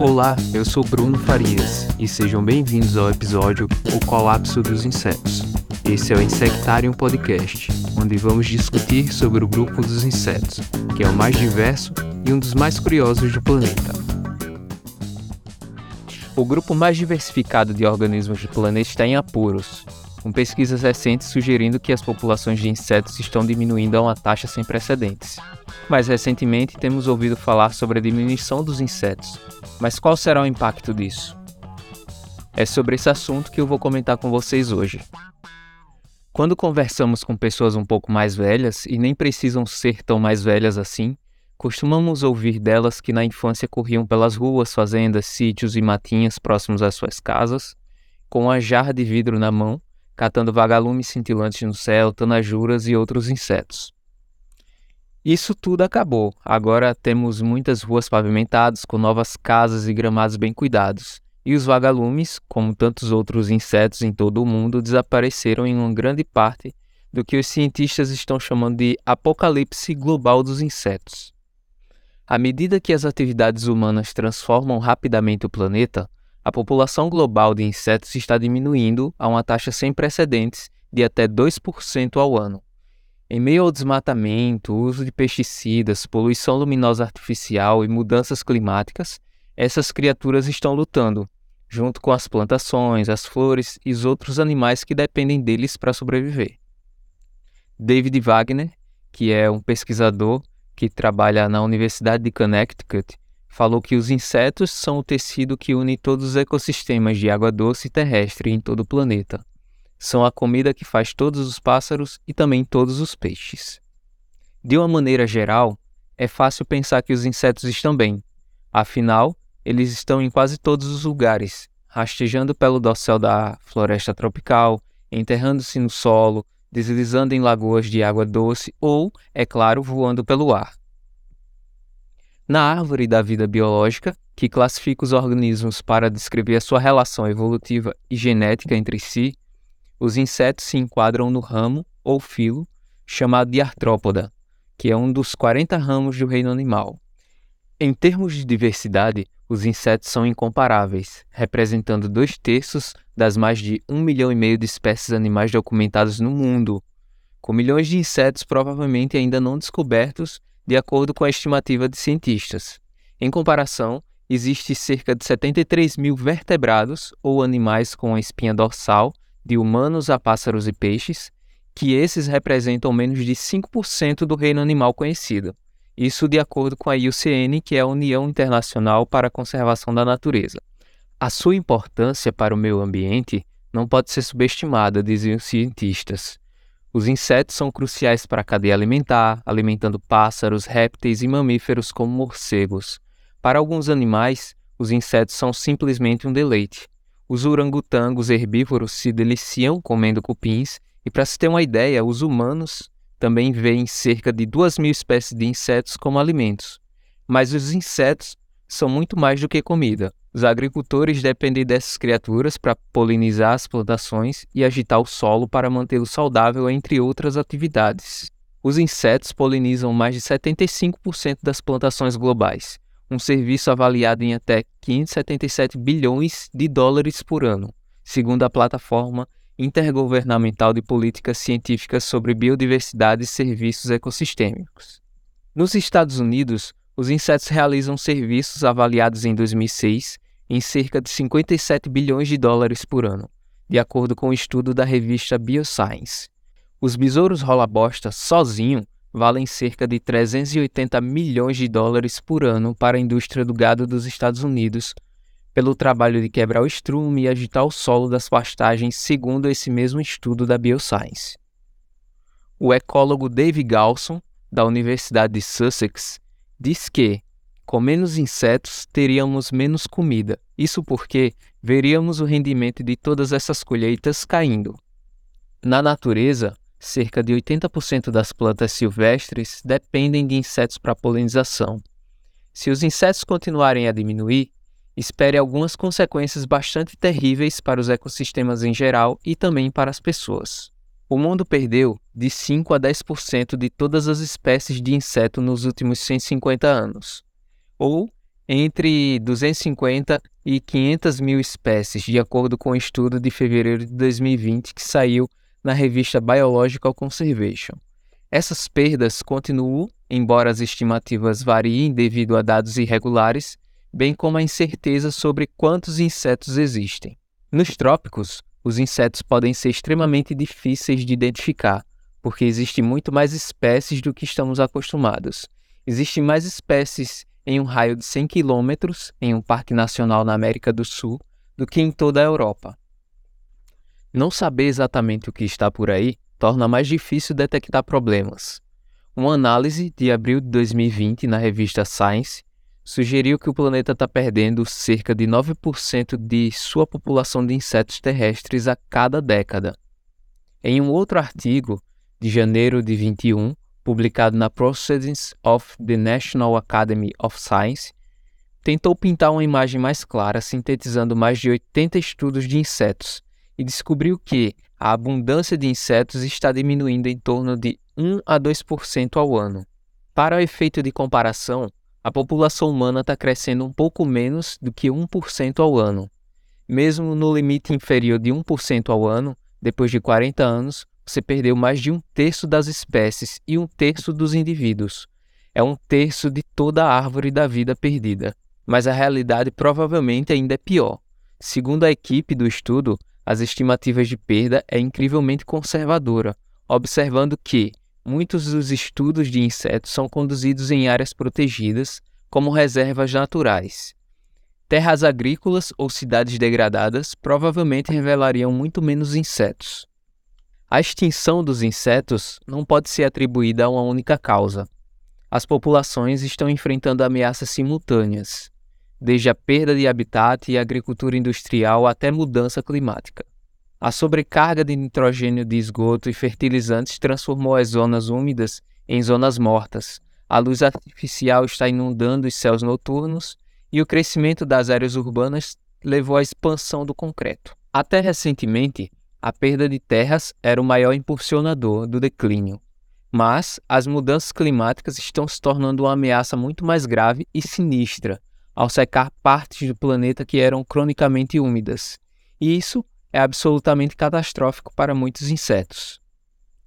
Olá, eu sou Bruno Farias e sejam bem-vindos ao episódio O Colapso dos Insetos. Esse é o Insectarium Podcast, onde vamos discutir sobre o grupo dos insetos, que é o mais diverso e um dos mais curiosos do planeta. O grupo mais diversificado de organismos do planeta está em apuros, com pesquisas recentes sugerindo que as populações de insetos estão diminuindo a uma taxa sem precedentes. Mais recentemente, temos ouvido falar sobre a diminuição dos insetos, mas qual será o impacto disso? É sobre esse assunto que eu vou comentar com vocês hoje. Quando conversamos com pessoas um pouco mais velhas, e nem precisam ser tão mais velhas assim, costumamos ouvir delas que na infância corriam pelas ruas, fazendas, sítios e matinhas próximos às suas casas, com uma jarra de vidro na mão, catando vagalumes cintilantes no céu, tanajuras e outros insetos. Isso tudo acabou. Agora temos muitas ruas pavimentadas com novas casas e gramados bem cuidados. E os vagalumes, como tantos outros insetos em todo o mundo, desapareceram em uma grande parte do que os cientistas estão chamando de apocalipse global dos insetos. À medida que as atividades humanas transformam rapidamente o planeta, a população global de insetos está diminuindo a uma taxa sem precedentes de até 2% ao ano. Em meio ao desmatamento, uso de pesticidas, poluição luminosa artificial e mudanças climáticas, essas criaturas estão lutando, junto com as plantações, as flores e os outros animais que dependem deles para sobreviver. David Wagner, que é um pesquisador que trabalha na Universidade de Connecticut, falou que os insetos são o tecido que une todos os ecossistemas de água doce e terrestre em todo o planeta são a comida que faz todos os pássaros e também todos os peixes. De uma maneira geral, é fácil pensar que os insetos estão bem, afinal, eles estão em quase todos os lugares, rastejando pelo dossel da floresta tropical, enterrando-se no solo, deslizando em lagoas de água doce ou, é claro, voando pelo ar. Na árvore da vida biológica, que classifica os organismos para descrever a sua relação evolutiva e genética entre si, os insetos se enquadram no ramo ou filo chamado de artrópoda, que é um dos 40 ramos do reino animal. Em termos de diversidade, os insetos são incomparáveis, representando dois terços das mais de um milhão e meio de espécies animais documentadas no mundo, com milhões de insetos provavelmente ainda não descobertos, de acordo com a estimativa de cientistas. Em comparação, existe cerca de 73 mil vertebrados ou animais com a espinha dorsal de humanos a pássaros e peixes, que esses representam menos de 5% do reino animal conhecido. Isso de acordo com a IUCN, que é a União Internacional para a Conservação da Natureza. A sua importância para o meio ambiente não pode ser subestimada, diziam os cientistas. Os insetos são cruciais para a cadeia alimentar, alimentando pássaros, répteis e mamíferos como morcegos. Para alguns animais, os insetos são simplesmente um deleite. Os orangotangos herbívoros se deliciam comendo cupins, e para se ter uma ideia, os humanos também veem cerca de duas mil espécies de insetos como alimentos. Mas os insetos são muito mais do que comida. Os agricultores dependem dessas criaturas para polinizar as plantações e agitar o solo para mantê-lo saudável, entre outras atividades. Os insetos polinizam mais de 75% das plantações globais um serviço avaliado em até 577 bilhões de dólares por ano, segundo a plataforma intergovernamental de políticas científicas sobre biodiversidade e serviços ecossistêmicos. Nos Estados Unidos, os insetos realizam serviços avaliados em 2006 em cerca de 57 bilhões de dólares por ano, de acordo com o um estudo da revista Bioscience. Os besouros rola-bosta sozinho valem cerca de 380 milhões de dólares por ano para a indústria do gado dos Estados Unidos, pelo trabalho de quebrar o estrume e agitar o solo das pastagens, segundo esse mesmo estudo da Bioscience. O ecólogo Dave Galson, da Universidade de Sussex, diz que, com menos insetos, teríamos menos comida. Isso porque veríamos o rendimento de todas essas colheitas caindo. Na natureza, cerca de 80% das plantas silvestres dependem de insetos para polinização. Se os insetos continuarem a diminuir, espere algumas consequências bastante terríveis para os ecossistemas em geral e também para as pessoas. O mundo perdeu de 5 a 10% de todas as espécies de inseto nos últimos 150 anos, ou entre 250 e 500 mil espécies, de acordo com um estudo de fevereiro de 2020 que saiu na revista Biological Conservation. Essas perdas continuam, embora as estimativas variem devido a dados irregulares, bem como a incerteza sobre quantos insetos existem. Nos trópicos, os insetos podem ser extremamente difíceis de identificar, porque existem muito mais espécies do que estamos acostumados. Existem mais espécies em um raio de 100 quilômetros em um parque nacional na América do Sul do que em toda a Europa. Não saber exatamente o que está por aí torna mais difícil detectar problemas. Uma análise de abril de 2020 na revista Science sugeriu que o planeta está perdendo cerca de 9% de sua população de insetos terrestres a cada década. Em um outro artigo, de janeiro de 21, publicado na Proceedings of the National Academy of Science, tentou pintar uma imagem mais clara, sintetizando mais de 80 estudos de insetos, e descobriu que a abundância de insetos está diminuindo em torno de 1 a 2% ao ano. Para o efeito de comparação, a população humana está crescendo um pouco menos do que 1% ao ano. Mesmo no limite inferior de 1% ao ano, depois de 40 anos, você perdeu mais de um terço das espécies e um terço dos indivíduos. É um terço de toda a árvore da vida perdida. Mas a realidade provavelmente ainda é pior. Segundo a equipe do estudo, as estimativas de perda é incrivelmente conservadora, observando que muitos dos estudos de insetos são conduzidos em áreas protegidas, como reservas naturais. Terras agrícolas ou cidades degradadas provavelmente revelariam muito menos insetos. A extinção dos insetos não pode ser atribuída a uma única causa. As populações estão enfrentando ameaças simultâneas, desde a perda de habitat e agricultura industrial até mudança climática. A sobrecarga de nitrogênio de esgoto e fertilizantes transformou as zonas úmidas em zonas mortas. A luz artificial está inundando os céus noturnos e o crescimento das áreas urbanas levou à expansão do concreto. Até recentemente, a perda de terras era o maior impulsionador do declínio. Mas as mudanças climáticas estão se tornando uma ameaça muito mais grave e sinistra ao secar partes do planeta que eram cronicamente úmidas. E isso é absolutamente catastrófico para muitos insetos.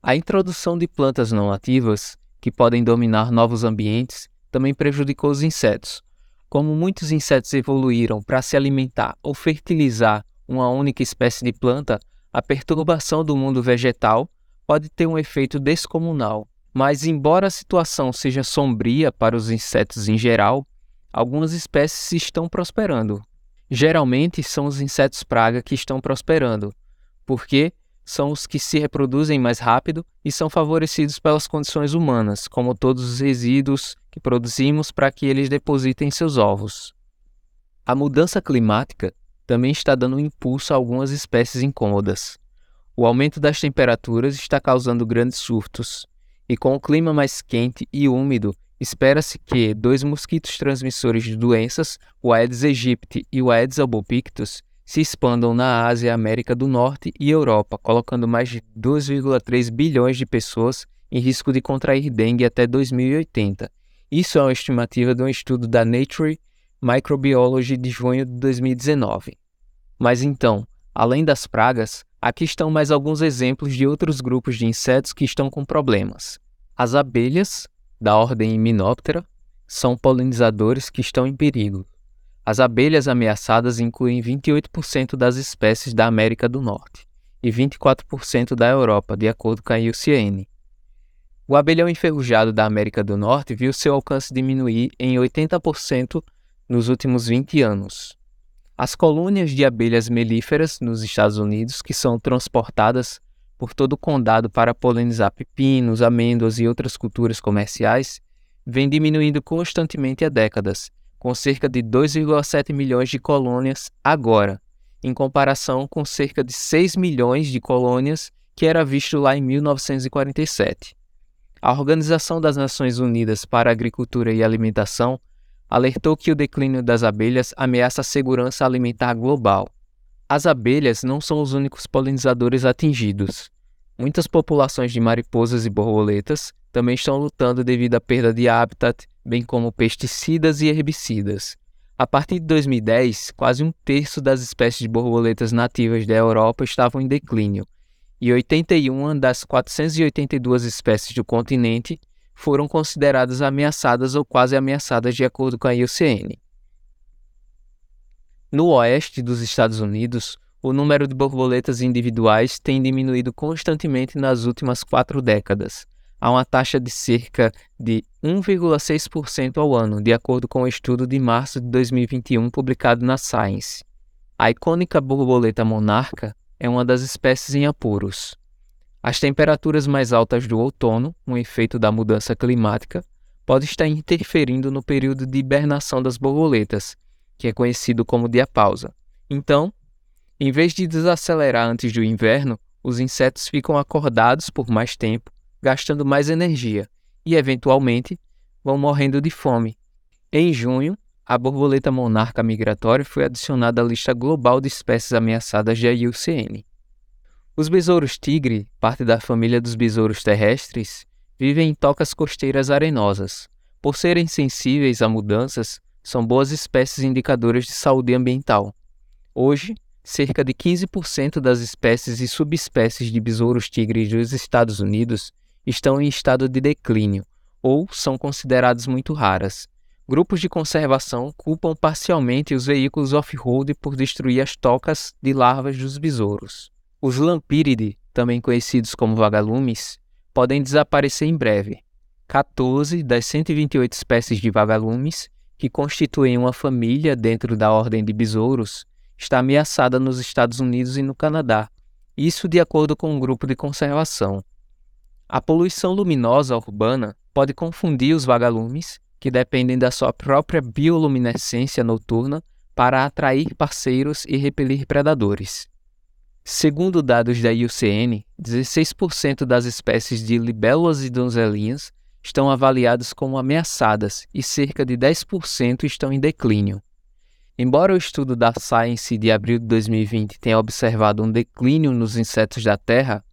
A introdução de plantas não nativas, que podem dominar novos ambientes, também prejudicou os insetos. Como muitos insetos evoluíram para se alimentar ou fertilizar uma única espécie de planta, a perturbação do mundo vegetal pode ter um efeito descomunal, mas, embora a situação seja sombria para os insetos em geral, algumas espécies estão prosperando. Geralmente são os insetos praga que estão prosperando, porque são os que se reproduzem mais rápido e são favorecidos pelas condições humanas, como todos os resíduos que produzimos para que eles depositem seus ovos. A mudança climática também está dando impulso a algumas espécies incômodas. O aumento das temperaturas está causando grandes surtos, e com o clima mais quente e úmido, espera-se que dois mosquitos transmissores de doenças, o Aedes aegypti e o Aedes albopictus, se expandam na Ásia, América do Norte e Europa, colocando mais de 2,3 bilhões de pessoas em risco de contrair dengue até 2080. Isso é uma estimativa de um estudo da Nature Microbiology de junho de 2019. Mas então, além das pragas, aqui estão mais alguns exemplos de outros grupos de insetos que estão com problemas. As abelhas, da ordem Hymenoptera, são polinizadores que estão em perigo. As abelhas ameaçadas incluem 28% das espécies da América do Norte e 24% da Europa, de acordo com a IUCN. O abelhão enferrujado da América do Norte viu seu alcance diminuir em 80% nos últimos 20 anos. As colônias de abelhas melíferas nos Estados Unidos, que são transportadas por todo o condado para polinizar pepinos, amêndoas e outras culturas comerciais, vêm diminuindo constantemente há décadas, com cerca de 2,7 milhões de colônias agora, em comparação com cerca de 6 milhões de colônias que era visto lá em 1947. A Organização das Nações Unidas para a Agricultura e Alimentação alertou que o declínio das abelhas ameaça a segurança alimentar global. As abelhas não são os únicos polinizadores atingidos. Muitas populações de mariposas e borboletas também estão lutando devido à perda de habitat, bem como pesticidas e herbicidas. A partir de 2010, quase um terço das espécies de borboletas nativas da Europa estavam em declínio, e 81 das 482 espécies do continente foram consideradas ameaçadas ou quase ameaçadas de acordo com a IUCN. No oeste dos Estados Unidos, o número de borboletas individuais tem diminuído constantemente nas últimas quatro décadas, a uma taxa de cerca de 1,6% ao ano, de acordo com o um estudo de março de 2021 publicado na Science. A icônica borboleta monarca é uma das espécies em apuros. As temperaturas mais altas do outono, um efeito da mudança climática, pode estar interferindo no período de hibernação das borboletas, que é conhecido como diapausa. Então, em vez de desacelerar antes do inverno, os insetos ficam acordados por mais tempo, gastando mais energia e, eventualmente, vão morrendo de fome. Em junho, a borboleta monarca migratória foi adicionada à lista global de espécies ameaçadas da IUCN. Os besouros tigre, parte da família dos besouros terrestres, vivem em tocas costeiras arenosas. Por serem sensíveis a mudanças, são boas espécies indicadoras de saúde ambiental. Hoje, cerca de 15% das espécies e subespécies de besouros tigres dos Estados Unidos estão em estado de declínio ou são consideradas muito raras. Grupos de conservação culpam parcialmente os veículos off-road por destruir as tocas de larvas dos besouros. Os Lampyridae, também conhecidos como vagalumes, podem desaparecer em breve. 14 das 128 espécies de vagalumes, que constituem uma família dentro da ordem de besouros, está ameaçada nos Estados Unidos e no Canadá, isso de acordo com um grupo de conservação. A poluição luminosa urbana pode confundir os vagalumes, que dependem da sua própria bioluminescência noturna para atrair parceiros e repelir predadores. Segundo dados da IUCN, 16% das espécies de libélulas e donzelinhas estão avaliadas como ameaçadas e cerca de 10% estão em declínio. Embora o estudo da Science de abril de 2020 tenha observado um declínio nos insetos da Terra,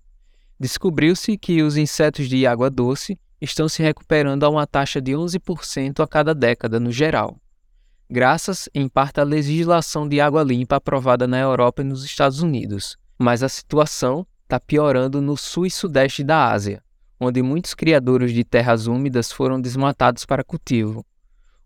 descobriu-se que os insetos de água doce estão se recuperando a uma taxa de 11% a cada década no geral, graças em parte à legislação de água limpa aprovada na Europa e nos Estados Unidos mas a situação está piorando no sul e sudeste da Ásia, onde muitos criadores de terras úmidas foram desmatados para cultivo.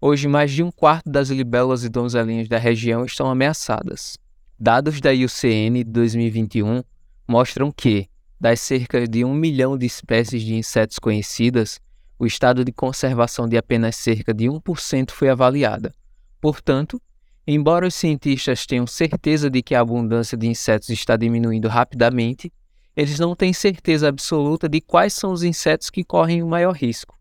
Hoje, mais de um quarto das libélulas e donzelinhas da região estão ameaçadas. Dados da IUCN de 2021 mostram que, das cerca de um milhão de espécies de insetos conhecidas, o estado de conservação de apenas cerca de 1% foi avaliada. Portanto, Embora os cientistas tenham certeza de que a abundância de insetos está diminuindo rapidamente, eles não têm certeza absoluta de quais são os insetos que correm o maior risco.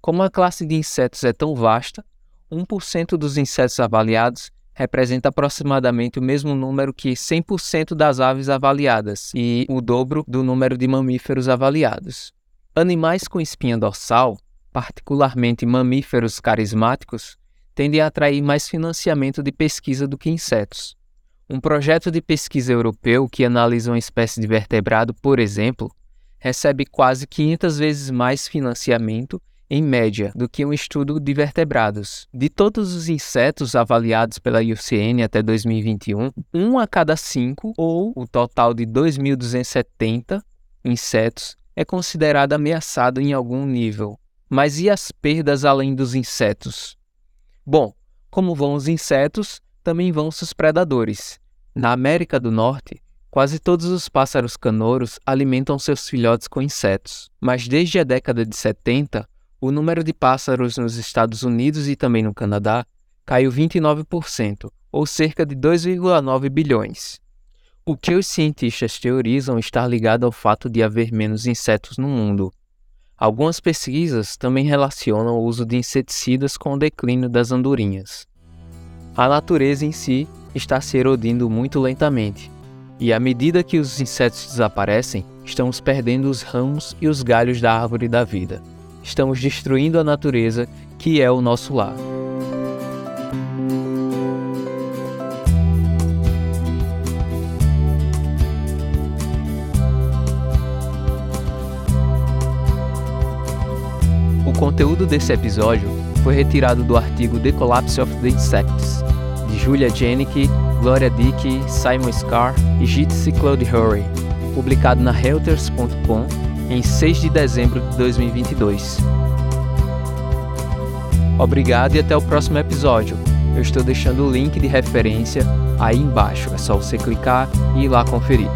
Como a classe de insetos é tão vasta, 1% dos insetos avaliados representa aproximadamente o mesmo número que 100% das aves avaliadas e o dobro do número de mamíferos avaliados. Animais com espinha dorsal, particularmente mamíferos carismáticos, tendem a atrair mais financiamento de pesquisa do que insetos. Um projeto de pesquisa europeu que analisa uma espécie de vertebrado, por exemplo, recebe quase 500 vezes mais financiamento em média do que um estudo de vertebrados. De todos os insetos avaliados pela IUCN até 2021, um a cada cinco, ou o total de 2.270 insetos, é considerado ameaçado em algum nível. Mas e as perdas além dos insetos? Bom, como vão os insetos, também vão seus predadores. Na América do Norte, quase todos os pássaros canouros alimentam seus filhotes com insetos, mas desde a década de 70, o número de pássaros nos Estados Unidos e também no Canadá caiu 29%, ou cerca de 2,9 bilhões. O que os cientistas teorizam estar ligado ao fato de haver menos insetos no mundo, Algumas pesquisas também relacionam o uso de inseticidas com o declínio das andorinhas. A natureza em si está se erodindo muito lentamente, e à medida que os insetos desaparecem, estamos perdendo os ramos e os galhos da árvore da vida. Estamos destruindo a natureza que é o nosso lar. conteúdo desse episódio foi retirado do artigo The Collapse of the Insects, de Julia Janicki, Gloria Dick, Simon Scar e Jitsi Claude Hurry, publicado na Reuters.com em 6 de dezembro de 2022. Obrigado e até o próximo episódio. Eu estou deixando o link de referência aí embaixo, é só você clicar e ir lá conferir.